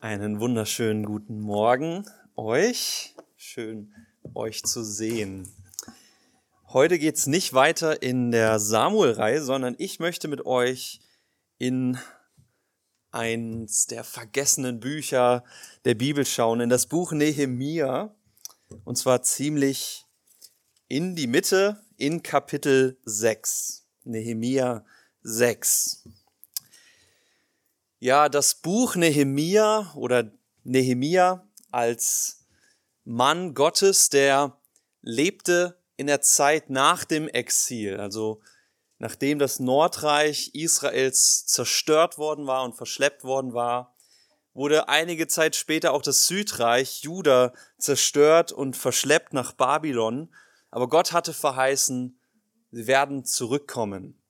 Einen wunderschönen guten Morgen euch. Schön euch zu sehen. Heute geht es nicht weiter in der Samuel-Reihe, sondern ich möchte mit euch in eins der vergessenen Bücher der Bibel schauen, in das Buch Nehemia. Und zwar ziemlich in die Mitte, in Kapitel 6. Nehemia 6. Ja, das Buch Nehemia oder Nehemia als Mann Gottes, der lebte in der Zeit nach dem Exil, also nachdem das Nordreich Israels zerstört worden war und verschleppt worden war, wurde einige Zeit später auch das Südreich Juda zerstört und verschleppt nach Babylon. Aber Gott hatte verheißen, sie werden zurückkommen.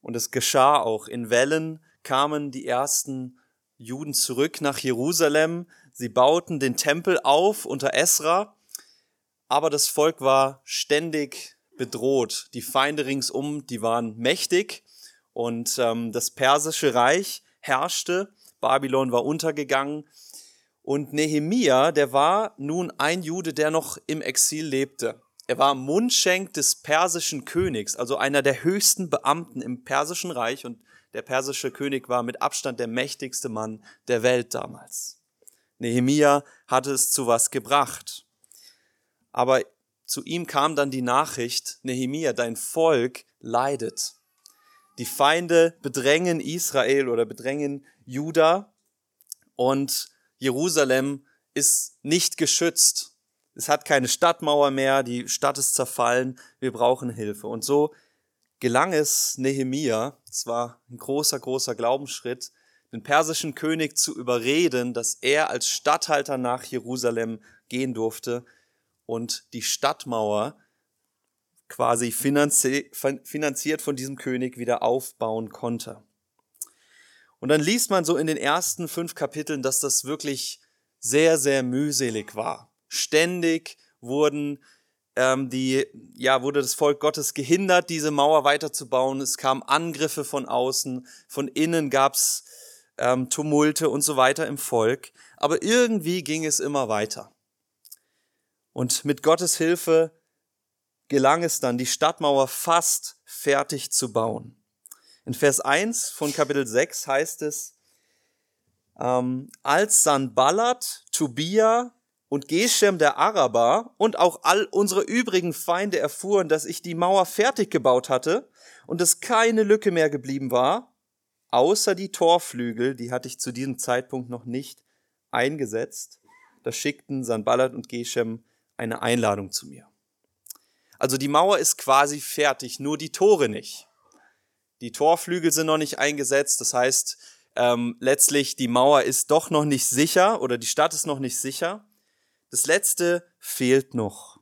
Und es geschah auch in Wellen, kamen die ersten Juden zurück nach Jerusalem. Sie bauten den Tempel auf unter Esra, aber das Volk war ständig bedroht. Die Feinde ringsum, die waren mächtig und ähm, das persische Reich herrschte. Babylon war untergegangen. Und Nehemia, der war nun ein Jude, der noch im Exil lebte. Er war Mundschenk des persischen Königs, also einer der höchsten Beamten im persischen Reich und der persische König war mit Abstand der mächtigste Mann der Welt damals. Nehemia hatte es zu was gebracht. Aber zu ihm kam dann die Nachricht, Nehemia, dein Volk leidet. Die Feinde bedrängen Israel oder bedrängen Juda und Jerusalem ist nicht geschützt. Es hat keine Stadtmauer mehr, die Stadt ist zerfallen, wir brauchen Hilfe. Und so gelang es Nehemia, es war ein großer, großer Glaubensschritt, den persischen König zu überreden, dass er als Statthalter nach Jerusalem gehen durfte und die Stadtmauer quasi finanziert von diesem König wieder aufbauen konnte. Und dann liest man so in den ersten fünf Kapiteln, dass das wirklich sehr, sehr mühselig war. Ständig wurden ähm, die, ja, wurde das Volk Gottes gehindert, diese Mauer weiterzubauen. Es kamen Angriffe von außen, von innen gab's ähm, Tumulte und so weiter im Volk. Aber irgendwie ging es immer weiter. Und mit Gottes Hilfe gelang es dann, die Stadtmauer fast fertig zu bauen. In Vers 1 von Kapitel 6 heißt es, ähm, als Sanballat, Tobia und Geshem der Araber und auch all unsere übrigen Feinde erfuhren, dass ich die Mauer fertig gebaut hatte und es keine Lücke mehr geblieben war, außer die Torflügel, die hatte ich zu diesem Zeitpunkt noch nicht eingesetzt, da schickten Sanballat und Geshem eine Einladung zu mir. Also die Mauer ist quasi fertig, nur die Tore nicht. Die Torflügel sind noch nicht eingesetzt, das heißt, ähm, letztlich die Mauer ist doch noch nicht sicher oder die Stadt ist noch nicht sicher. Das letzte fehlt noch.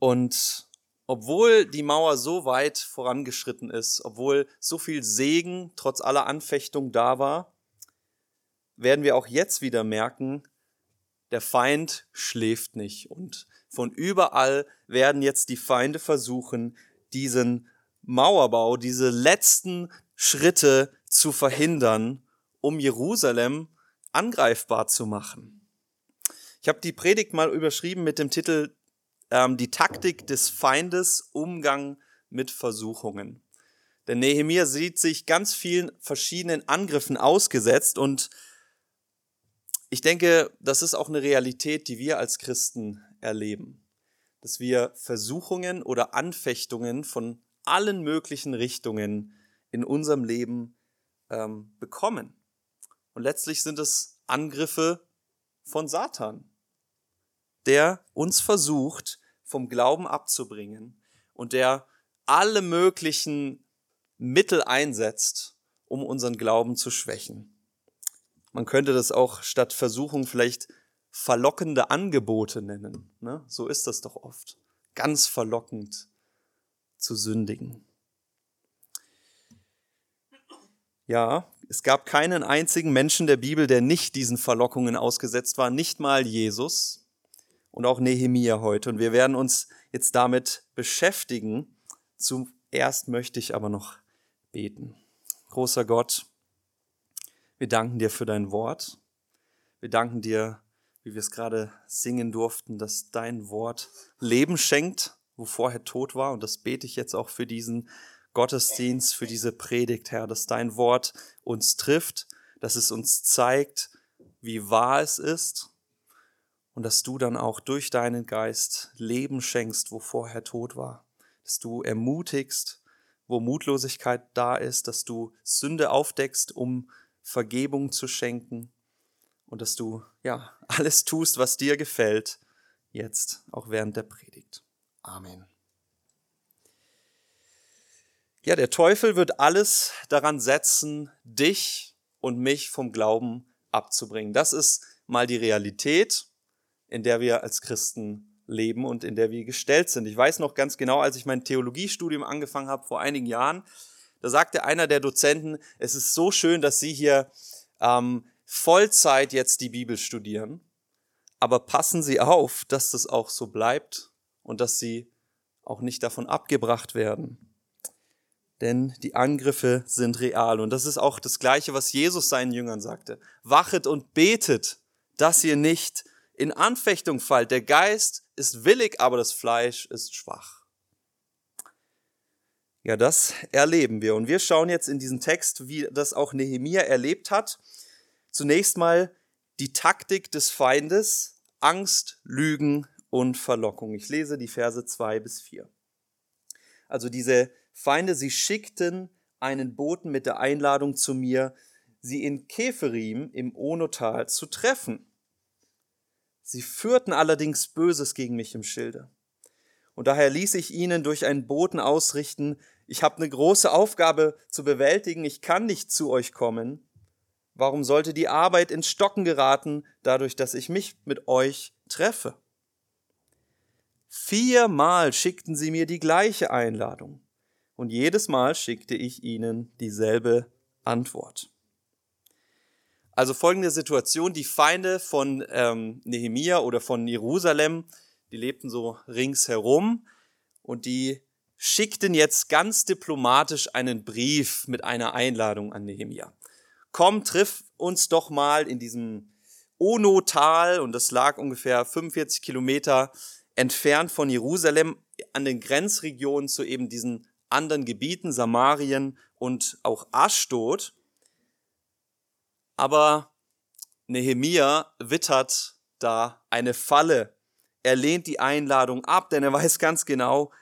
Und obwohl die Mauer so weit vorangeschritten ist, obwohl so viel Segen trotz aller Anfechtung da war, werden wir auch jetzt wieder merken, der Feind schläft nicht. Und von überall werden jetzt die Feinde versuchen, diesen Mauerbau, diese letzten Schritte zu verhindern, um Jerusalem angreifbar zu machen. Ich habe die Predigt mal überschrieben mit dem Titel ähm, Die Taktik des Feindes, Umgang mit Versuchungen. Denn Nehemiah sieht sich ganz vielen verschiedenen Angriffen ausgesetzt und ich denke, das ist auch eine Realität, die wir als Christen erleben. Dass wir Versuchungen oder Anfechtungen von allen möglichen Richtungen in unserem Leben ähm, bekommen. Und letztlich sind es Angriffe von Satan, der uns versucht, vom Glauben abzubringen und der alle möglichen Mittel einsetzt, um unseren Glauben zu schwächen. Man könnte das auch statt Versuchung vielleicht verlockende Angebote nennen. Ne? So ist das doch oft. Ganz verlockend zu sündigen. Ja, es gab keinen einzigen Menschen der Bibel, der nicht diesen Verlockungen ausgesetzt war, nicht mal Jesus und auch Nehemia heute. Und wir werden uns jetzt damit beschäftigen. Zuerst möchte ich aber noch beten. Großer Gott, Wir danken dir für dein Wort. Wir danken dir, wie wir es gerade singen durften, dass dein Wort Leben schenkt, wo vorher tot war. Und das bete ich jetzt auch für diesen Gottesdienst, für diese Predigt, Herr, dass dein Wort uns trifft, dass es uns zeigt, wie wahr es ist und dass du dann auch durch deinen Geist Leben schenkst, wo vorher tot war. Dass du ermutigst, wo Mutlosigkeit da ist, dass du Sünde aufdeckst, um Vergebung zu schenken und dass du ja alles tust, was dir gefällt, jetzt auch während der Predigt. Amen. Ja, der Teufel wird alles daran setzen, dich und mich vom Glauben abzubringen. Das ist mal die Realität, in der wir als Christen leben und in der wir gestellt sind. Ich weiß noch ganz genau, als ich mein Theologiestudium angefangen habe vor einigen Jahren, da sagte einer der Dozenten, es ist so schön, dass Sie hier ähm, Vollzeit jetzt die Bibel studieren, aber passen Sie auf, dass das auch so bleibt und dass Sie auch nicht davon abgebracht werden. Denn die Angriffe sind real. Und das ist auch das Gleiche, was Jesus seinen Jüngern sagte. Wachet und betet, dass ihr nicht in Anfechtung fallt. Der Geist ist willig, aber das Fleisch ist schwach. Ja, das erleben wir. Und wir schauen jetzt in diesen Text, wie das auch Nehemia erlebt hat. Zunächst mal die Taktik des Feindes, Angst, Lügen und Verlockung. Ich lese die Verse zwei bis vier. Also diese Feinde, sie schickten einen Boten mit der Einladung zu mir, sie in Keferim im Onotal zu treffen. Sie führten allerdings Böses gegen mich im Schilde. Und daher ließ ich ihnen durch einen Boten ausrichten, ich habe eine große Aufgabe zu bewältigen, ich kann nicht zu euch kommen. Warum sollte die Arbeit ins Stocken geraten, dadurch, dass ich mich mit euch treffe? Viermal schickten sie mir die gleiche Einladung, und jedes Mal schickte ich ihnen dieselbe Antwort. Also folgende Situation, die Feinde von ähm, Nehemia oder von Jerusalem, die lebten so ringsherum und die schickten jetzt ganz diplomatisch einen Brief mit einer Einladung an Nehemia. Komm, triff uns doch mal in diesem Ono-Tal und das lag ungefähr 45 Kilometer entfernt von Jerusalem an den Grenzregionen zu eben diesen anderen Gebieten, Samarien und auch Aschdod. Aber Nehemia wittert da eine Falle. Er lehnt die Einladung ab, denn er weiß ganz genau,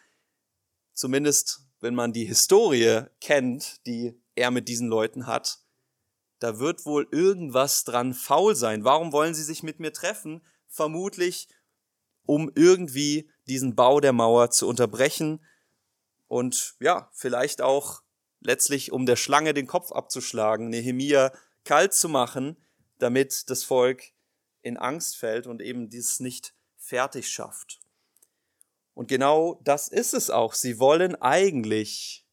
zumindest wenn man die Historie kennt, die er mit diesen Leuten hat, da wird wohl irgendwas dran faul sein. Warum wollen sie sich mit mir treffen? Vermutlich, um irgendwie diesen Bau der Mauer zu unterbrechen und ja, vielleicht auch letztlich, um der Schlange den Kopf abzuschlagen, Nehemia kalt zu machen, damit das Volk in Angst fällt und eben dies nicht fertig schafft. Und genau das ist es auch. Sie wollen eigentlich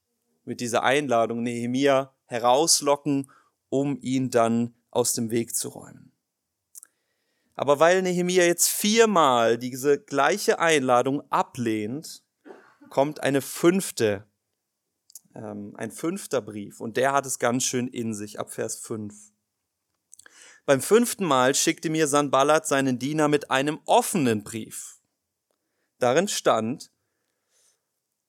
mit dieser Einladung Nehemia herauslocken, um ihn dann aus dem Weg zu räumen. Aber weil Nehemia jetzt viermal diese gleiche Einladung ablehnt, kommt eine fünfte, ähm, ein fünfter Brief und der hat es ganz schön in sich ab Vers 5. Beim fünften Mal schickte mir Sanballat seinen Diener mit einem offenen Brief. Darin stand,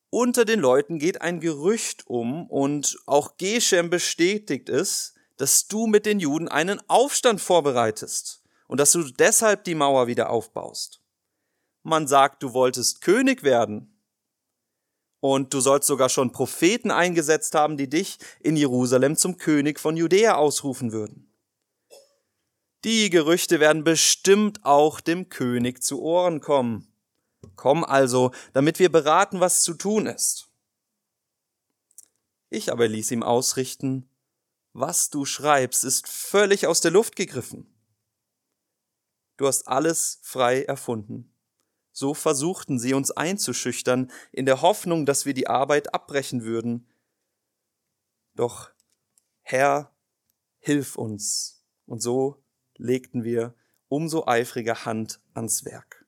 unter den Leuten geht ein Gerücht um und auch Geshem bestätigt es, dass du mit den Juden einen Aufstand vorbereitest und dass du deshalb die Mauer wieder aufbaust. Man sagt, du wolltest König werden und du sollst sogar schon Propheten eingesetzt haben, die dich in Jerusalem zum König von Judäa ausrufen würden. Die Gerüchte werden bestimmt auch dem König zu Ohren kommen. Komm also, damit wir beraten, was zu tun ist. Ich aber ließ ihm ausrichten, was du schreibst, ist völlig aus der Luft gegriffen. Du hast alles frei erfunden. So versuchten sie uns einzuschüchtern, in der Hoffnung, dass wir die Arbeit abbrechen würden. Doch Herr, hilf uns. Und so legten wir umso eifriger Hand ans Werk.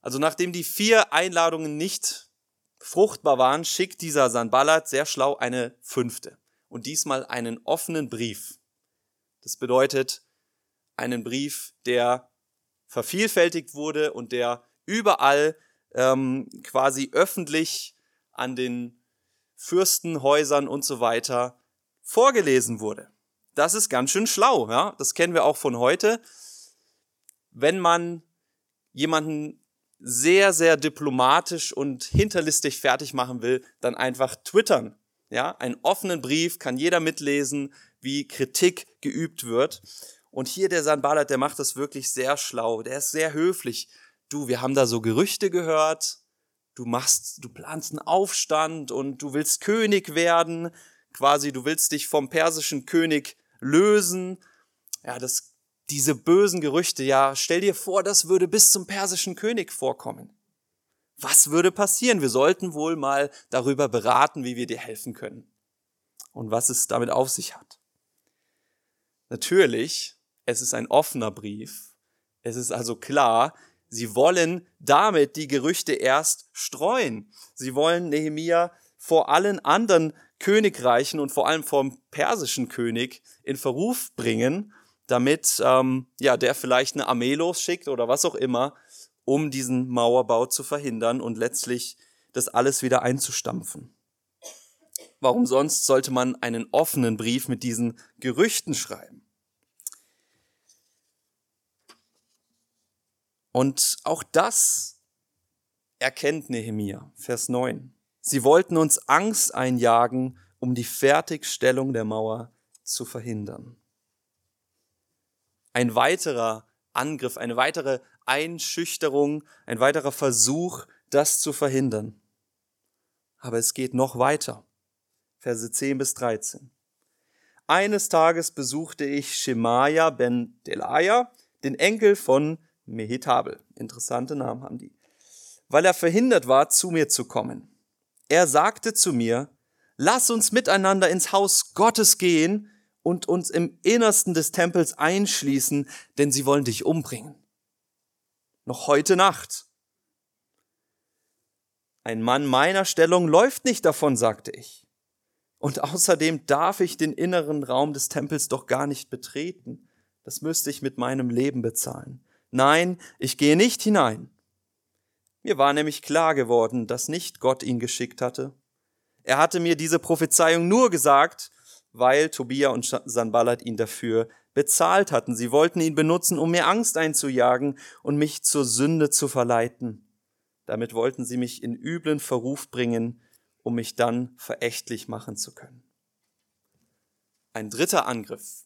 Also nachdem die vier Einladungen nicht fruchtbar waren, schickt dieser Sanballat sehr schlau eine fünfte und diesmal einen offenen Brief. Das bedeutet einen Brief, der vervielfältigt wurde und der überall ähm, quasi öffentlich an den Fürstenhäusern und so weiter vorgelesen wurde. Das ist ganz schön schlau, ja. Das kennen wir auch von heute. Wenn man jemanden sehr, sehr diplomatisch und hinterlistig fertig machen will, dann einfach twittern. Ja, einen offenen Brief kann jeder mitlesen, wie Kritik geübt wird. Und hier der Sanballat, der macht das wirklich sehr schlau. Der ist sehr höflich. Du, wir haben da so Gerüchte gehört. Du machst, du planst einen Aufstand und du willst König werden. Quasi, du willst dich vom persischen König lösen. Ja, das, diese bösen Gerüchte, ja, stell dir vor, das würde bis zum persischen König vorkommen. Was würde passieren? Wir sollten wohl mal darüber beraten, wie wir dir helfen können und was es damit auf sich hat. Natürlich, es ist ein offener Brief. Es ist also klar, sie wollen damit die Gerüchte erst streuen. Sie wollen Nehemia vor allen anderen Königreichen und vor allem vom persischen König in Verruf bringen, damit ähm, ja der vielleicht eine Armee losschickt oder was auch immer, um diesen Mauerbau zu verhindern und letztlich das alles wieder einzustampfen. Warum sonst sollte man einen offenen Brief mit diesen Gerüchten schreiben? Und auch das erkennt Nehemia, Vers 9. Sie wollten uns Angst einjagen, um die Fertigstellung der Mauer zu verhindern. Ein weiterer Angriff, eine weitere Einschüchterung, ein weiterer Versuch, das zu verhindern. Aber es geht noch weiter. Verse 10 bis 13. Eines Tages besuchte ich Shemaya ben Delaya, den Enkel von Mehetabel. Interessante Namen haben die. Weil er verhindert war, zu mir zu kommen. Er sagte zu mir, lass uns miteinander ins Haus Gottes gehen und uns im Innersten des Tempels einschließen, denn sie wollen dich umbringen. Noch heute Nacht. Ein Mann meiner Stellung läuft nicht davon, sagte ich. Und außerdem darf ich den inneren Raum des Tempels doch gar nicht betreten. Das müsste ich mit meinem Leben bezahlen. Nein, ich gehe nicht hinein. Mir war nämlich klar geworden, dass nicht Gott ihn geschickt hatte. Er hatte mir diese Prophezeiung nur gesagt, weil Tobia und Sanballat ihn dafür bezahlt hatten. Sie wollten ihn benutzen, um mir Angst einzujagen und mich zur Sünde zu verleiten. Damit wollten sie mich in üblen Verruf bringen, um mich dann verächtlich machen zu können. Ein dritter Angriff,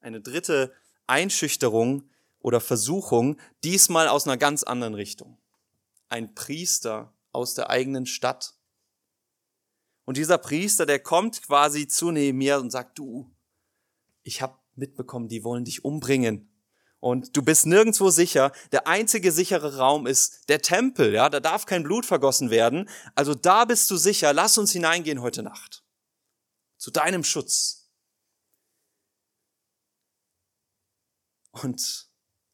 eine dritte Einschüchterung oder Versuchung, diesmal aus einer ganz anderen Richtung. Ein Priester aus der eigenen Stadt. Und dieser Priester, der kommt quasi zu Nehemiah und sagt, du, ich habe mitbekommen, die wollen dich umbringen. Und du bist nirgendwo sicher. Der einzige sichere Raum ist der Tempel, ja, da darf kein Blut vergossen werden. Also da bist du sicher. Lass uns hineingehen heute Nacht. Zu deinem Schutz. Und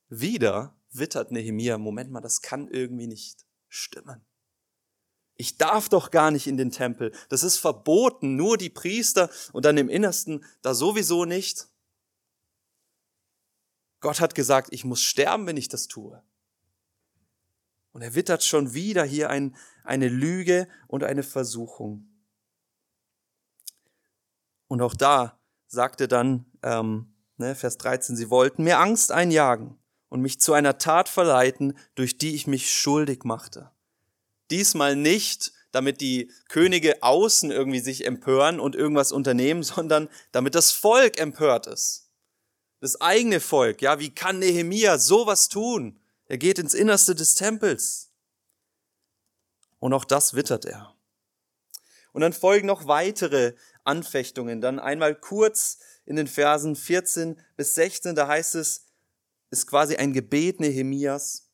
wieder wittert Nehemia, Moment mal, das kann irgendwie nicht stimmen. Ich darf doch gar nicht in den Tempel. Das ist verboten. Nur die Priester und dann im Innersten da sowieso nicht. Gott hat gesagt, ich muss sterben, wenn ich das tue. Und er wittert schon wieder hier ein, eine Lüge und eine Versuchung. Und auch da sagte dann ähm, ne, Vers 13, sie wollten mir Angst einjagen und mich zu einer Tat verleiten, durch die ich mich schuldig machte. Diesmal nicht, damit die Könige außen irgendwie sich empören und irgendwas unternehmen, sondern damit das Volk empört ist. Das eigene Volk, ja, wie kann Nehemia sowas tun? Er geht ins Innerste des Tempels. Und auch das wittert er. Und dann folgen noch weitere Anfechtungen. Dann einmal kurz in den Versen 14 bis 16, da heißt es, ist quasi ein Gebet Nehemias.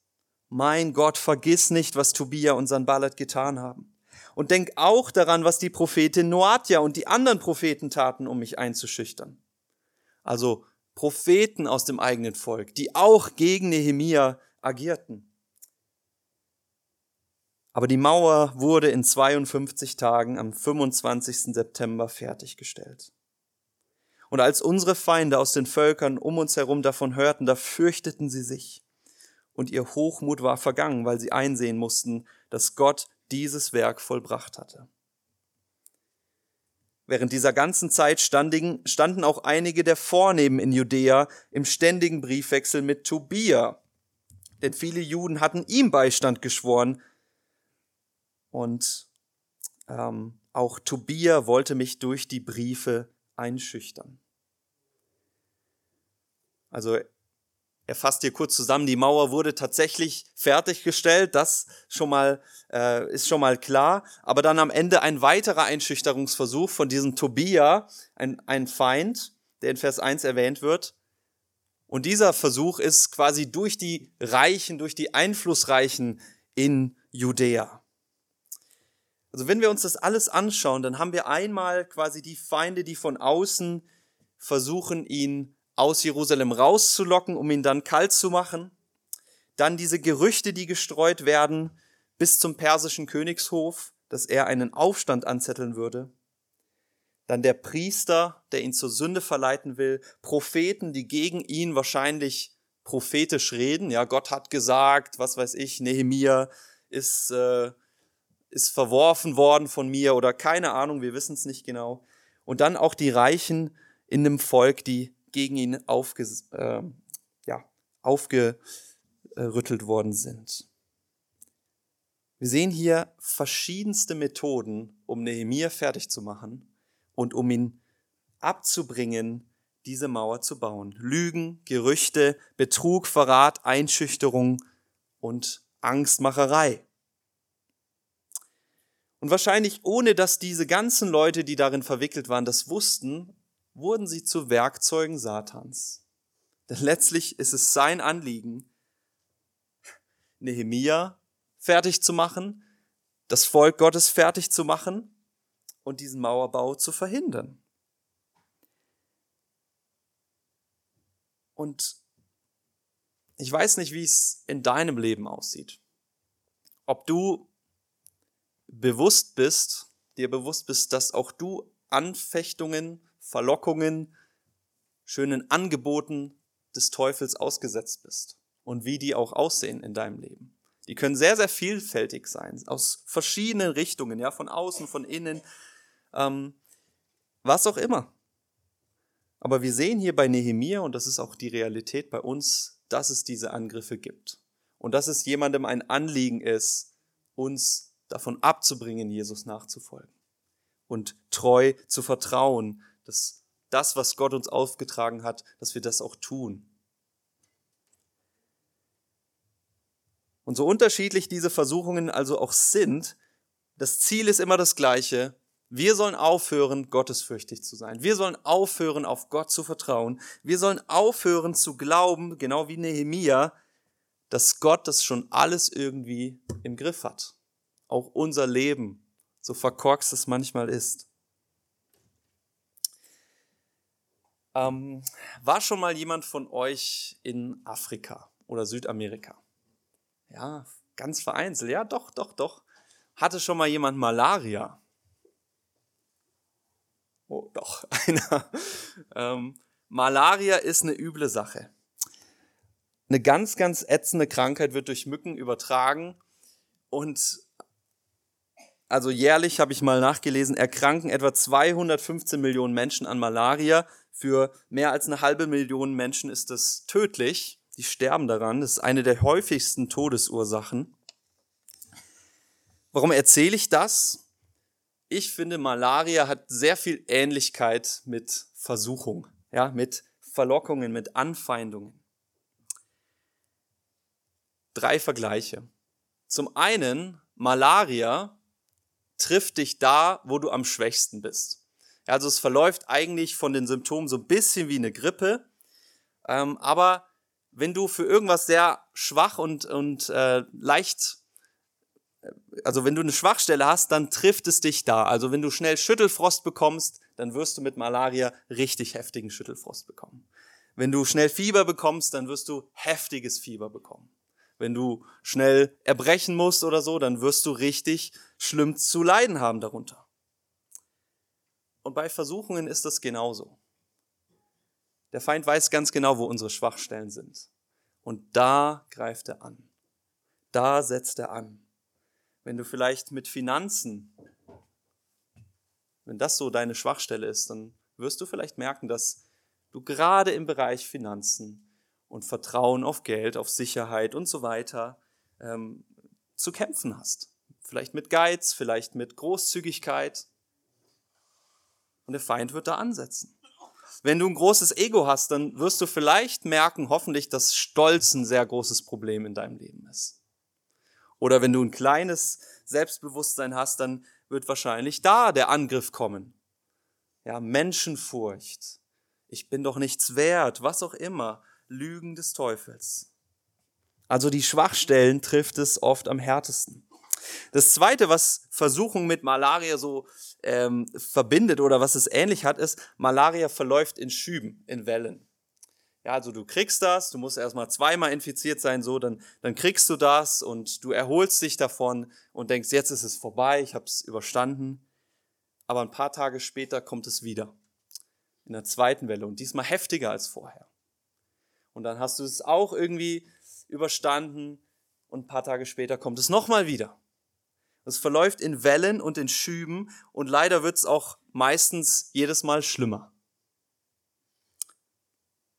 Mein Gott, vergiss nicht, was Tobia und Sanballat getan haben. Und denk auch daran, was die Prophetin Noatia und die anderen Propheten taten, um mich einzuschüchtern. Also Propheten aus dem eigenen Volk, die auch gegen Nehemia agierten. Aber die Mauer wurde in 52 Tagen am 25. September fertiggestellt. Und als unsere Feinde aus den Völkern um uns herum davon hörten, da fürchteten sie sich. Und ihr Hochmut war vergangen, weil sie einsehen mussten, dass Gott dieses Werk vollbracht hatte. Während dieser ganzen Zeit standen, auch einige der Vornehmen in Judäa im ständigen Briefwechsel mit Tobia, denn viele Juden hatten ihm Beistand geschworen. Und ähm, auch Tobia wollte mich durch die Briefe einschüchtern. Also er fasst hier kurz zusammen, die Mauer wurde tatsächlich fertiggestellt, das schon mal, äh, ist schon mal klar. Aber dann am Ende ein weiterer Einschüchterungsversuch von diesem Tobia, ein, ein Feind, der in Vers 1 erwähnt wird. Und dieser Versuch ist quasi durch die Reichen, durch die Einflussreichen in Judäa. Also wenn wir uns das alles anschauen, dann haben wir einmal quasi die Feinde, die von außen versuchen, ihn aus Jerusalem rauszulocken, um ihn dann kalt zu machen. Dann diese Gerüchte, die gestreut werden bis zum persischen Königshof, dass er einen Aufstand anzetteln würde. Dann der Priester, der ihn zur Sünde verleiten will. Propheten, die gegen ihn wahrscheinlich prophetisch reden. Ja, Gott hat gesagt, was weiß ich, Nehemia ist, äh, ist verworfen worden von mir oder keine Ahnung, wir wissen es nicht genau. Und dann auch die Reichen in dem Volk, die gegen ihn aufge, äh, ja, aufgerüttelt worden sind. Wir sehen hier verschiedenste Methoden, um Nehemiah fertig zu machen und um ihn abzubringen, diese Mauer zu bauen. Lügen, Gerüchte, Betrug, Verrat, Einschüchterung und Angstmacherei. Und wahrscheinlich ohne dass diese ganzen Leute, die darin verwickelt waren, das wussten, wurden sie zu Werkzeugen Satans. Denn letztlich ist es sein Anliegen, Nehemia fertig zu machen, das Volk Gottes fertig zu machen und diesen Mauerbau zu verhindern. Und ich weiß nicht, wie es in deinem Leben aussieht. Ob du bewusst bist, dir bewusst bist, dass auch du Anfechtungen Verlockungen, schönen Angeboten des Teufels ausgesetzt bist und wie die auch aussehen in deinem Leben. Die können sehr, sehr vielfältig sein, aus verschiedenen Richtungen, ja, von außen, von innen, ähm, was auch immer. Aber wir sehen hier bei Nehemia, und das ist auch die Realität bei uns, dass es diese Angriffe gibt. Und dass es jemandem ein Anliegen ist, uns davon abzubringen, Jesus nachzufolgen. Und treu zu vertrauen, dass das, was Gott uns aufgetragen hat, dass wir das auch tun. Und so unterschiedlich diese Versuchungen also auch sind, das Ziel ist immer das gleiche. Wir sollen aufhören, gottesfürchtig zu sein. Wir sollen aufhören, auf Gott zu vertrauen. Wir sollen aufhören zu glauben, genau wie Nehemia, dass Gott das schon alles irgendwie im Griff hat. Auch unser Leben, so verkorkst es manchmal ist. Ähm, war schon mal jemand von euch in Afrika oder Südamerika? Ja, ganz vereinzelt. Ja, doch, doch, doch. Hatte schon mal jemand Malaria? Oh, doch, einer. Ähm, Malaria ist eine üble Sache. Eine ganz, ganz ätzende Krankheit wird durch Mücken übertragen und also jährlich habe ich mal nachgelesen, erkranken etwa 215 Millionen Menschen an Malaria. Für mehr als eine halbe Million Menschen ist das tödlich. Die sterben daran. Das ist eine der häufigsten Todesursachen. Warum erzähle ich das? Ich finde, Malaria hat sehr viel Ähnlichkeit mit Versuchung, ja, mit Verlockungen, mit Anfeindungen. Drei Vergleiche. Zum einen, Malaria trifft dich da, wo du am schwächsten bist. Also es verläuft eigentlich von den Symptomen so ein bisschen wie eine Grippe, ähm, aber wenn du für irgendwas sehr schwach und, und äh, leicht, äh, also wenn du eine Schwachstelle hast, dann trifft es dich da. Also wenn du schnell Schüttelfrost bekommst, dann wirst du mit Malaria richtig heftigen Schüttelfrost bekommen. Wenn du schnell Fieber bekommst, dann wirst du heftiges Fieber bekommen. Wenn du schnell erbrechen musst oder so, dann wirst du richtig schlimm zu leiden haben darunter. Und bei Versuchungen ist das genauso. Der Feind weiß ganz genau, wo unsere Schwachstellen sind. Und da greift er an. Da setzt er an. Wenn du vielleicht mit Finanzen, wenn das so deine Schwachstelle ist, dann wirst du vielleicht merken, dass du gerade im Bereich Finanzen und Vertrauen auf Geld, auf Sicherheit und so weiter ähm, zu kämpfen hast. Vielleicht mit Geiz, vielleicht mit Großzügigkeit. Und der Feind wird da ansetzen. Wenn du ein großes Ego hast, dann wirst du vielleicht merken, hoffentlich, dass Stolz ein sehr großes Problem in deinem Leben ist. Oder wenn du ein kleines Selbstbewusstsein hast, dann wird wahrscheinlich da der Angriff kommen. Ja, Menschenfurcht. Ich bin doch nichts wert, was auch immer. Lügen des Teufels. Also die Schwachstellen trifft es oft am härtesten. Das Zweite, was Versuchung mit Malaria so ähm, verbindet oder was es ähnlich hat, ist, Malaria verläuft in Schüben, in Wellen. Ja, also du kriegst das, du musst erstmal zweimal infiziert sein, so, dann, dann kriegst du das und du erholst dich davon und denkst, jetzt ist es vorbei, ich habe es überstanden. Aber ein paar Tage später kommt es wieder. In der zweiten Welle und diesmal heftiger als vorher. Und dann hast du es auch irgendwie überstanden und ein paar Tage später kommt es nochmal wieder. Es verläuft in Wellen und in Schüben und leider wird es auch meistens jedes Mal schlimmer.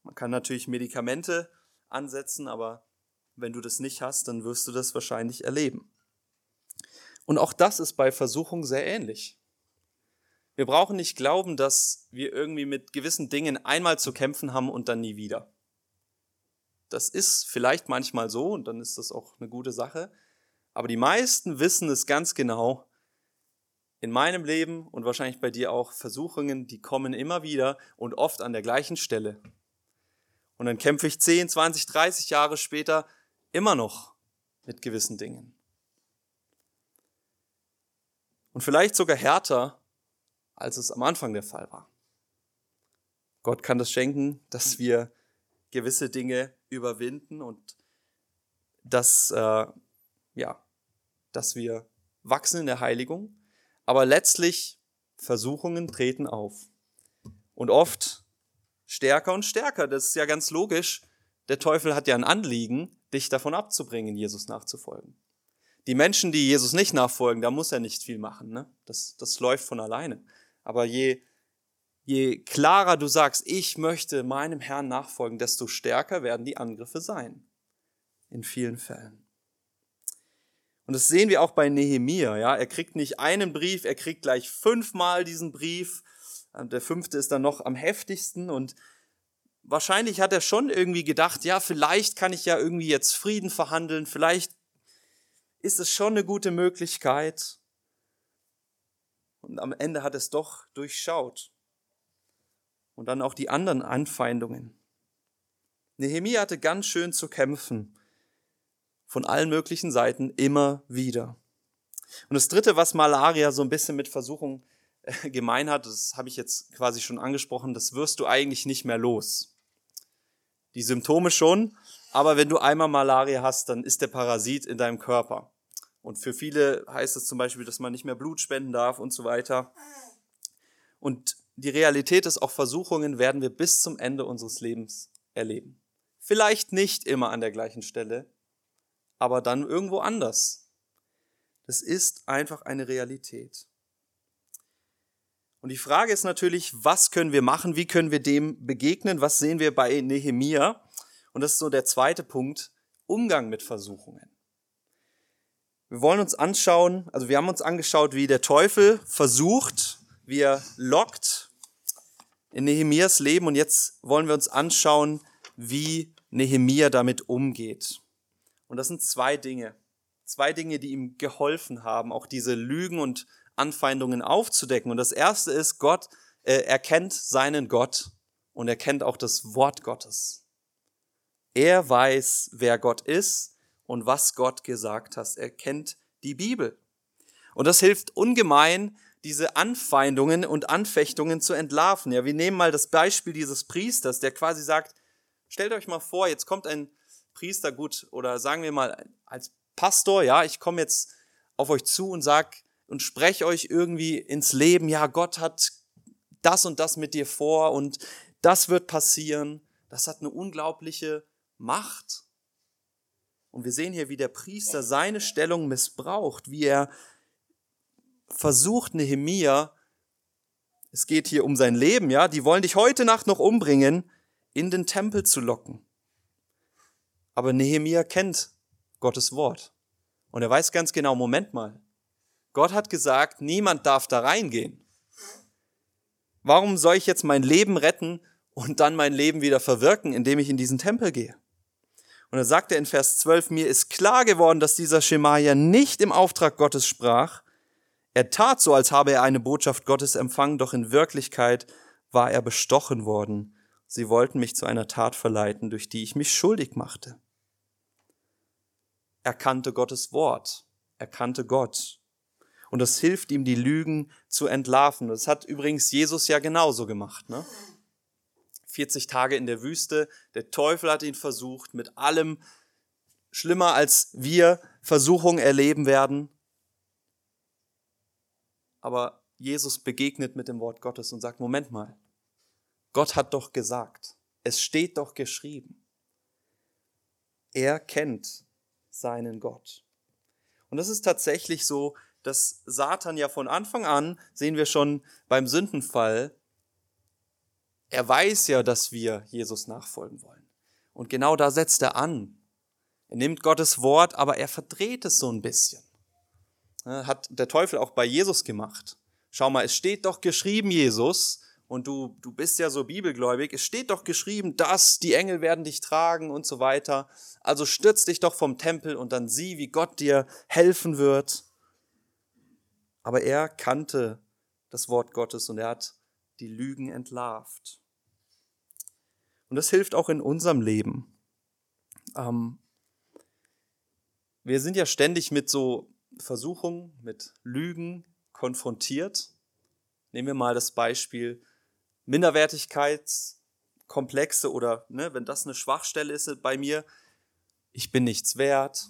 Man kann natürlich Medikamente ansetzen, aber wenn du das nicht hast, dann wirst du das wahrscheinlich erleben. Und auch das ist bei Versuchung sehr ähnlich. Wir brauchen nicht glauben, dass wir irgendwie mit gewissen Dingen einmal zu kämpfen haben und dann nie wieder. Das ist vielleicht manchmal so und dann ist das auch eine gute Sache. Aber die meisten wissen es ganz genau. In meinem Leben und wahrscheinlich bei dir auch Versuchungen, die kommen immer wieder und oft an der gleichen Stelle. Und dann kämpfe ich 10, 20, 30 Jahre später immer noch mit gewissen Dingen. Und vielleicht sogar härter, als es am Anfang der Fall war. Gott kann das schenken, dass wir gewisse Dinge überwinden und dass äh, ja, dass wir wachsen in der Heiligung, aber letztlich Versuchungen treten auf. Und oft stärker und stärker. Das ist ja ganz logisch. Der Teufel hat ja ein Anliegen, dich davon abzubringen, Jesus nachzufolgen. Die Menschen, die Jesus nicht nachfolgen, da muss er nicht viel machen. Ne? Das, das läuft von alleine. Aber je, je klarer du sagst, ich möchte meinem Herrn nachfolgen, desto stärker werden die Angriffe sein. In vielen Fällen. Und das sehen wir auch bei Nehemia. Ja, er kriegt nicht einen Brief, er kriegt gleich fünfmal diesen Brief. Und der fünfte ist dann noch am heftigsten und wahrscheinlich hat er schon irgendwie gedacht, ja, vielleicht kann ich ja irgendwie jetzt Frieden verhandeln, vielleicht ist es schon eine gute Möglichkeit. Und am Ende hat es doch durchschaut. Und dann auch die anderen Anfeindungen. Nehemia hatte ganz schön zu kämpfen von allen möglichen Seiten immer wieder. Und das Dritte, was Malaria so ein bisschen mit Versuchung äh, gemein hat, das habe ich jetzt quasi schon angesprochen, das wirst du eigentlich nicht mehr los. Die Symptome schon, aber wenn du einmal Malaria hast, dann ist der Parasit in deinem Körper. Und für viele heißt es zum Beispiel, dass man nicht mehr Blut spenden darf und so weiter. Und die Realität ist, auch Versuchungen werden wir bis zum Ende unseres Lebens erleben. Vielleicht nicht immer an der gleichen Stelle, aber dann irgendwo anders. Das ist einfach eine Realität. Und die Frage ist natürlich, was können wir machen? Wie können wir dem begegnen? Was sehen wir bei Nehemia? Und das ist so der zweite Punkt, Umgang mit Versuchungen. Wir wollen uns anschauen, also wir haben uns angeschaut, wie der Teufel versucht, wie er lockt in Nehemias Leben und jetzt wollen wir uns anschauen, wie Nehemia damit umgeht. Und das sind zwei Dinge. Zwei Dinge, die ihm geholfen haben, auch diese Lügen und Anfeindungen aufzudecken. Und das erste ist, Gott äh, erkennt seinen Gott und er kennt auch das Wort Gottes. Er weiß, wer Gott ist und was Gott gesagt hat. Er kennt die Bibel. Und das hilft ungemein, diese Anfeindungen und Anfechtungen zu entlarven. Ja, wir nehmen mal das Beispiel dieses Priesters, der quasi sagt, stellt euch mal vor, jetzt kommt ein Priester gut oder sagen wir mal als Pastor, ja, ich komme jetzt auf euch zu und sag und spreche euch irgendwie ins Leben, ja, Gott hat das und das mit dir vor und das wird passieren. Das hat eine unglaubliche Macht. Und wir sehen hier, wie der Priester seine Stellung missbraucht, wie er versucht, Nehemia, es geht hier um sein Leben, ja, die wollen dich heute Nacht noch umbringen, in den Tempel zu locken. Aber Nehemia kennt Gottes Wort. Und er weiß ganz genau, Moment mal, Gott hat gesagt, niemand darf da reingehen. Warum soll ich jetzt mein Leben retten und dann mein Leben wieder verwirken, indem ich in diesen Tempel gehe? Und er sagte in Vers 12, mir ist klar geworden, dass dieser Schemaja nicht im Auftrag Gottes sprach. Er tat so, als habe er eine Botschaft Gottes empfangen, doch in Wirklichkeit war er bestochen worden. Sie wollten mich zu einer Tat verleiten, durch die ich mich schuldig machte. Er kannte Gottes Wort. Er kannte Gott. Und das hilft ihm, die Lügen zu entlarven. Das hat übrigens Jesus ja genauso gemacht. Ne? 40 Tage in der Wüste. Der Teufel hat ihn versucht mit allem schlimmer, als wir Versuchung erleben werden. Aber Jesus begegnet mit dem Wort Gottes und sagt, Moment mal, Gott hat doch gesagt, es steht doch geschrieben. Er kennt seinen Gott. Und das ist tatsächlich so, dass Satan ja von Anfang an, sehen wir schon beim Sündenfall, er weiß ja, dass wir Jesus nachfolgen wollen. Und genau da setzt er an. Er nimmt Gottes Wort, aber er verdreht es so ein bisschen. Hat der Teufel auch bei Jesus gemacht. Schau mal, es steht doch geschrieben, Jesus, und du, du bist ja so bibelgläubig, es steht doch geschrieben, dass die Engel werden dich tragen und so weiter. Also stürz dich doch vom Tempel und dann sieh, wie Gott dir helfen wird. Aber er kannte das Wort Gottes und er hat die Lügen entlarvt. Und das hilft auch in unserem Leben. Ähm, wir sind ja ständig mit so Versuchungen, mit Lügen konfrontiert. Nehmen wir mal das Beispiel Minderwertigkeitskomplexe oder ne, wenn das eine Schwachstelle ist bei mir, ich bin nichts wert,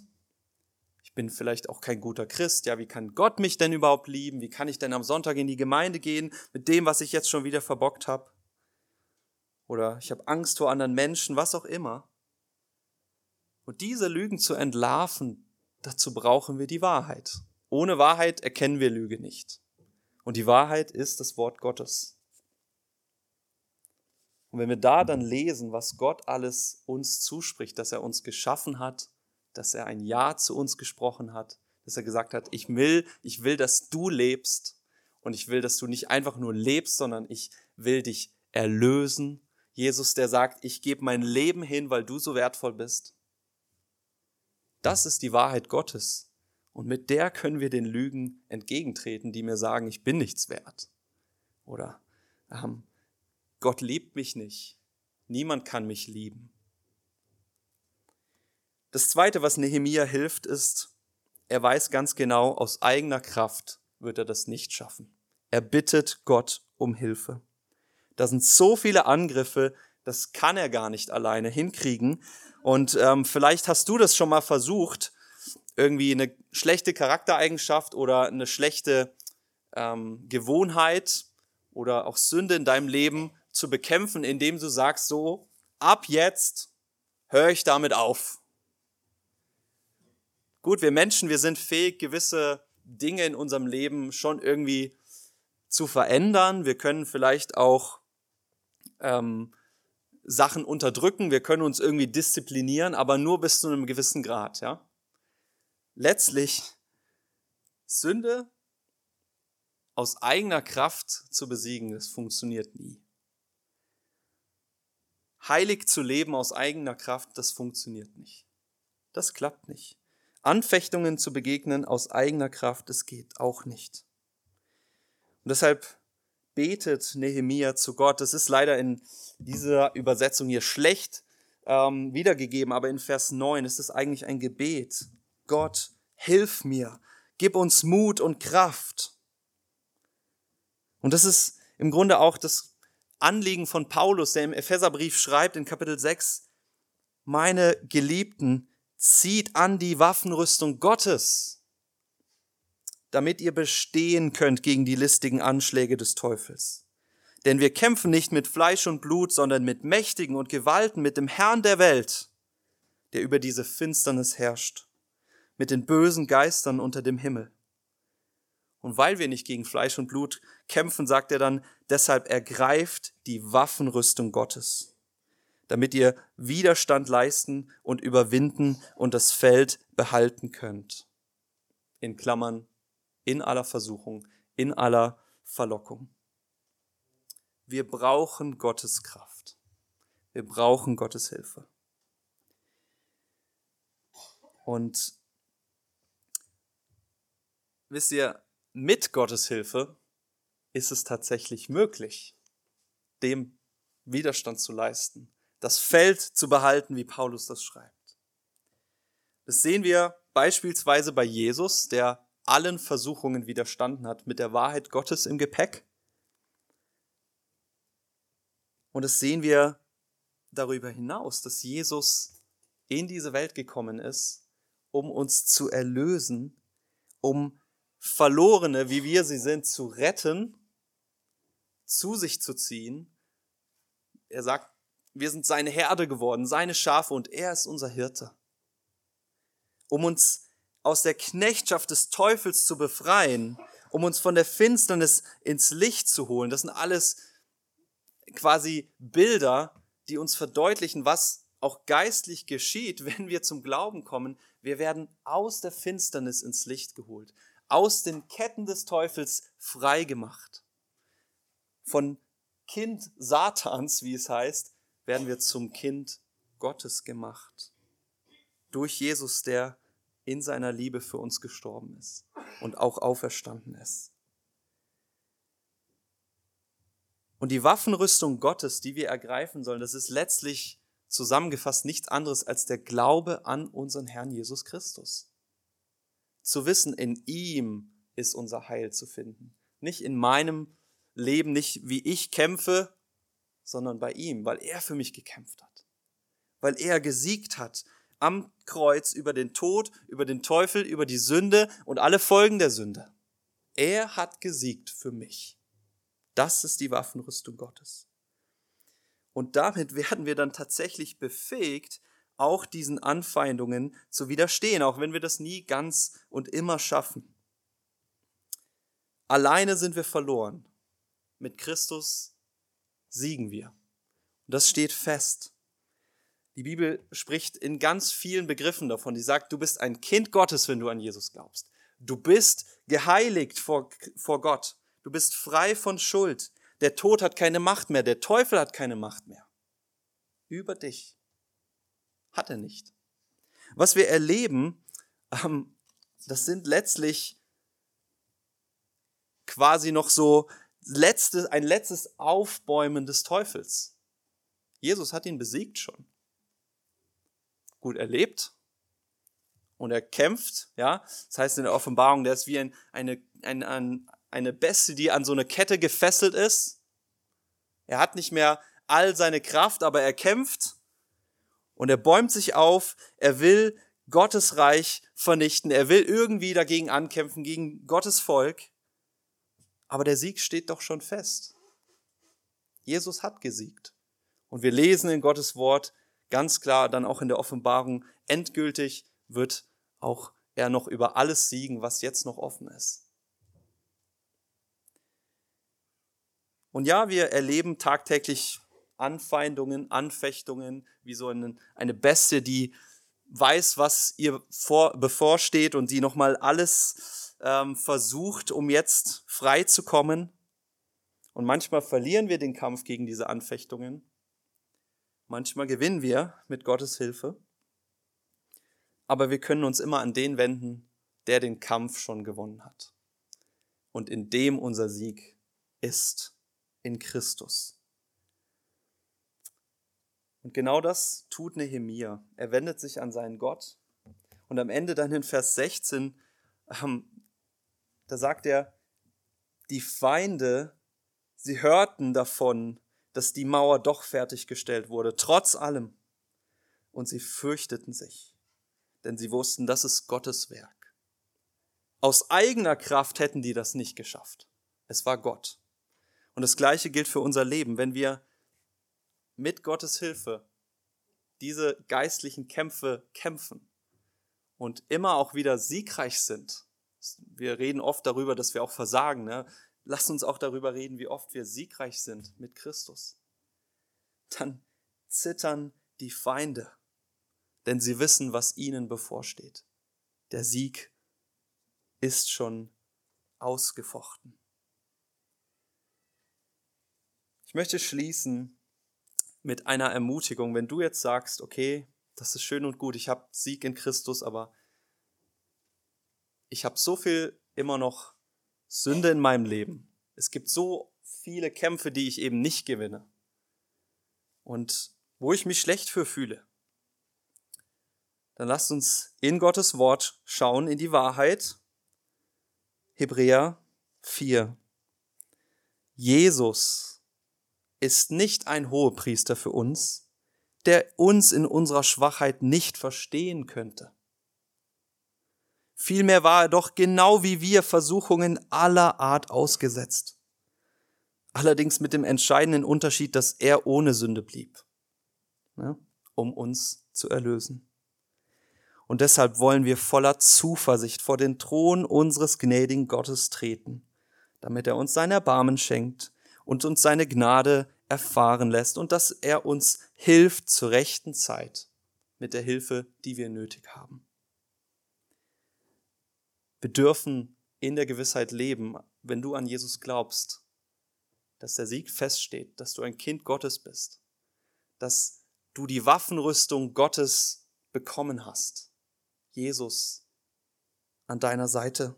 ich bin vielleicht auch kein guter Christ, ja, wie kann Gott mich denn überhaupt lieben? Wie kann ich denn am Sonntag in die Gemeinde gehen mit dem, was ich jetzt schon wieder verbockt habe? Oder ich habe Angst vor anderen Menschen, was auch immer. Und diese Lügen zu entlarven, dazu brauchen wir die Wahrheit. Ohne Wahrheit erkennen wir Lüge nicht. Und die Wahrheit ist das Wort Gottes. Und wenn wir da dann lesen, was Gott alles uns zuspricht, dass er uns geschaffen hat, dass er ein Ja zu uns gesprochen hat, dass er gesagt hat, ich will, ich will, dass du lebst und ich will, dass du nicht einfach nur lebst, sondern ich will dich erlösen. Jesus, der sagt, ich gebe mein Leben hin, weil du so wertvoll bist. Das ist die Wahrheit Gottes. Und mit der können wir den Lügen entgegentreten, die mir sagen, ich bin nichts wert. Oder ähm, Gott liebt mich nicht. Niemand kann mich lieben. Das Zweite, was Nehemia hilft, ist, er weiß ganz genau, aus eigener Kraft wird er das nicht schaffen. Er bittet Gott um Hilfe. Da sind so viele Angriffe, das kann er gar nicht alleine hinkriegen. Und ähm, vielleicht hast du das schon mal versucht, irgendwie eine schlechte Charaktereigenschaft oder eine schlechte ähm, Gewohnheit oder auch Sünde in deinem Leben zu bekämpfen, indem du sagst, so, ab jetzt höre ich damit auf. Gut, wir Menschen, wir sind fähig, gewisse Dinge in unserem Leben schon irgendwie zu verändern. Wir können vielleicht auch ähm, Sachen unterdrücken, wir können uns irgendwie disziplinieren, aber nur bis zu einem gewissen Grad. Ja? Letztlich Sünde aus eigener Kraft zu besiegen, das funktioniert nie. Heilig zu leben aus eigener Kraft, das funktioniert nicht. Das klappt nicht. Anfechtungen zu begegnen aus eigener Kraft, das geht auch nicht. Und deshalb betet Nehemia zu Gott. Das ist leider in dieser Übersetzung hier schlecht ähm, wiedergegeben, aber in Vers 9 ist es eigentlich ein Gebet. Gott, hilf mir, gib uns Mut und Kraft. Und das ist im Grunde auch das Anliegen von Paulus, der im Epheserbrief schreibt in Kapitel 6, meine Geliebten, zieht an die Waffenrüstung Gottes, damit ihr bestehen könnt gegen die listigen Anschläge des Teufels. Denn wir kämpfen nicht mit Fleisch und Blut, sondern mit Mächtigen und Gewalten, mit dem Herrn der Welt, der über diese Finsternis herrscht, mit den bösen Geistern unter dem Himmel. Und weil wir nicht gegen Fleisch und Blut kämpfen, sagt er dann, deshalb ergreift die Waffenrüstung Gottes, damit ihr Widerstand leisten und überwinden und das Feld behalten könnt. In Klammern, in aller Versuchung, in aller Verlockung. Wir brauchen Gottes Kraft. Wir brauchen Gottes Hilfe. Und wisst ihr, mit Gottes Hilfe ist es tatsächlich möglich, dem Widerstand zu leisten, das Feld zu behalten, wie Paulus das schreibt. Das sehen wir beispielsweise bei Jesus, der allen Versuchungen widerstanden hat mit der Wahrheit Gottes im Gepäck. Und das sehen wir darüber hinaus, dass Jesus in diese Welt gekommen ist, um uns zu erlösen, um Verlorene, wie wir sie sind, zu retten, zu sich zu ziehen. Er sagt, wir sind seine Herde geworden, seine Schafe und er ist unser Hirte. Um uns aus der Knechtschaft des Teufels zu befreien, um uns von der Finsternis ins Licht zu holen. Das sind alles quasi Bilder, die uns verdeutlichen, was auch geistlich geschieht, wenn wir zum Glauben kommen. Wir werden aus der Finsternis ins Licht geholt aus den Ketten des Teufels frei gemacht. Von Kind Satans, wie es heißt, werden wir zum Kind Gottes gemacht. Durch Jesus, der in seiner Liebe für uns gestorben ist und auch auferstanden ist. Und die Waffenrüstung Gottes, die wir ergreifen sollen, das ist letztlich zusammengefasst nichts anderes als der Glaube an unseren Herrn Jesus Christus zu wissen, in ihm ist unser Heil zu finden. Nicht in meinem Leben, nicht wie ich kämpfe, sondern bei ihm, weil er für mich gekämpft hat. Weil er gesiegt hat am Kreuz über den Tod, über den Teufel, über die Sünde und alle Folgen der Sünde. Er hat gesiegt für mich. Das ist die Waffenrüstung Gottes. Und damit werden wir dann tatsächlich befähigt, auch diesen Anfeindungen zu widerstehen, auch wenn wir das nie ganz und immer schaffen. Alleine sind wir verloren. Mit Christus siegen wir. Und das steht fest. Die Bibel spricht in ganz vielen Begriffen davon. Die sagt, du bist ein Kind Gottes, wenn du an Jesus glaubst. Du bist geheiligt vor, vor Gott. Du bist frei von Schuld. Der Tod hat keine Macht mehr. Der Teufel hat keine Macht mehr. Über dich. Hat er nicht. Was wir erleben, ähm, das sind letztlich quasi noch so letztes, ein letztes Aufbäumen des Teufels. Jesus hat ihn besiegt schon. Gut erlebt. Und er kämpft, ja. Das heißt in der Offenbarung, der ist wie ein, eine, ein, ein, eine Bestie, die an so eine Kette gefesselt ist. Er hat nicht mehr all seine Kraft, aber er kämpft und er bäumt sich auf, er will Gottes Reich vernichten, er will irgendwie dagegen ankämpfen, gegen Gottes Volk. Aber der Sieg steht doch schon fest. Jesus hat gesiegt. Und wir lesen in Gottes Wort ganz klar, dann auch in der Offenbarung, endgültig wird auch er noch über alles siegen, was jetzt noch offen ist. Und ja, wir erleben tagtäglich Anfeindungen, Anfechtungen, wie so eine, eine Bestie, die weiß, was ihr vor, bevorsteht und die nochmal alles ähm, versucht, um jetzt frei zu kommen. Und manchmal verlieren wir den Kampf gegen diese Anfechtungen. Manchmal gewinnen wir mit Gottes Hilfe. Aber wir können uns immer an den wenden, der den Kampf schon gewonnen hat. Und in dem unser Sieg ist, in Christus. Und genau das tut Nehemia. Er wendet sich an seinen Gott. Und am Ende dann in Vers 16, ähm, da sagt er, die Feinde, sie hörten davon, dass die Mauer doch fertiggestellt wurde, trotz allem. Und sie fürchteten sich, denn sie wussten, das ist Gottes Werk. Aus eigener Kraft hätten die das nicht geschafft. Es war Gott. Und das Gleiche gilt für unser Leben. Wenn wir mit Gottes Hilfe diese geistlichen Kämpfe kämpfen und immer auch wieder siegreich sind, wir reden oft darüber, dass wir auch versagen. Ne? Lasst uns auch darüber reden, wie oft wir siegreich sind mit Christus. Dann zittern die Feinde, denn sie wissen, was ihnen bevorsteht. Der Sieg ist schon ausgefochten. Ich möchte schließen mit einer Ermutigung. Wenn du jetzt sagst, okay, das ist schön und gut, ich habe Sieg in Christus, aber ich habe so viel immer noch Sünde in meinem Leben. Es gibt so viele Kämpfe, die ich eben nicht gewinne. Und wo ich mich schlecht für fühle. Dann lasst uns in Gottes Wort schauen, in die Wahrheit. Hebräer 4. Jesus ist nicht ein Hohepriester für uns, der uns in unserer Schwachheit nicht verstehen könnte. Vielmehr war er doch genau wie wir Versuchungen aller Art ausgesetzt. Allerdings mit dem entscheidenden Unterschied, dass er ohne Sünde blieb, ne, um uns zu erlösen. Und deshalb wollen wir voller Zuversicht vor den Thron unseres gnädigen Gottes treten, damit er uns sein Erbarmen schenkt und uns seine Gnade erfahren lässt und dass er uns hilft zur rechten Zeit mit der Hilfe, die wir nötig haben. Wir dürfen in der Gewissheit leben, wenn du an Jesus glaubst, dass der Sieg feststeht, dass du ein Kind Gottes bist, dass du die Waffenrüstung Gottes bekommen hast. Jesus an deiner Seite,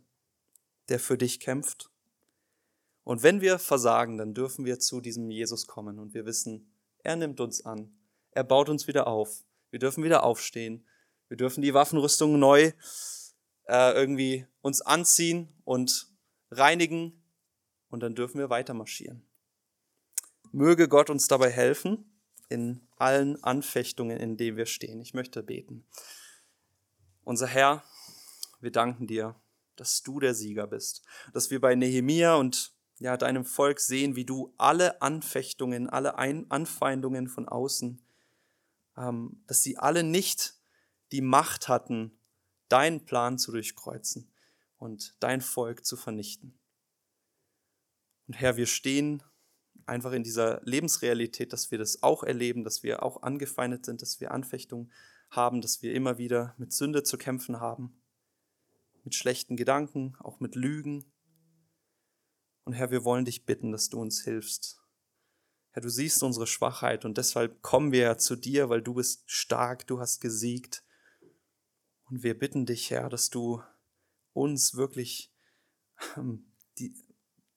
der für dich kämpft. Und wenn wir versagen, dann dürfen wir zu diesem Jesus kommen und wir wissen, er nimmt uns an, er baut uns wieder auf, wir dürfen wieder aufstehen, wir dürfen die Waffenrüstung neu äh, irgendwie uns anziehen und reinigen und dann dürfen wir weiter marschieren. Möge Gott uns dabei helfen in allen Anfechtungen, in denen wir stehen. Ich möchte beten. Unser Herr, wir danken dir, dass du der Sieger bist, dass wir bei Nehemia und ja, deinem Volk sehen, wie du alle Anfechtungen, alle Ein Anfeindungen von außen, ähm, dass sie alle nicht die Macht hatten, deinen Plan zu durchkreuzen und dein Volk zu vernichten. Und Herr, wir stehen einfach in dieser Lebensrealität, dass wir das auch erleben, dass wir auch angefeindet sind, dass wir Anfechtungen haben, dass wir immer wieder mit Sünde zu kämpfen haben, mit schlechten Gedanken, auch mit Lügen. Und Herr, wir wollen dich bitten, dass du uns hilfst. Herr, du siehst unsere Schwachheit und deshalb kommen wir zu dir, weil du bist stark, du hast gesiegt. Und wir bitten dich, Herr, dass du uns wirklich ähm, die,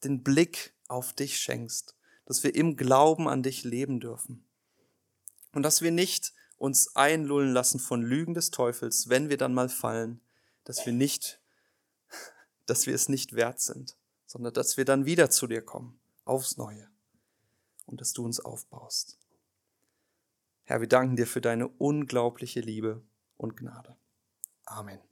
den Blick auf dich schenkst, dass wir im Glauben an dich leben dürfen. Und dass wir nicht uns einlullen lassen von Lügen des Teufels, wenn wir dann mal fallen, dass wir nicht, dass wir es nicht wert sind, sondern dass wir dann wieder zu dir kommen, aufs Neue, und dass du uns aufbaust. Herr, wir danken dir für deine unglaubliche Liebe und Gnade. Amen.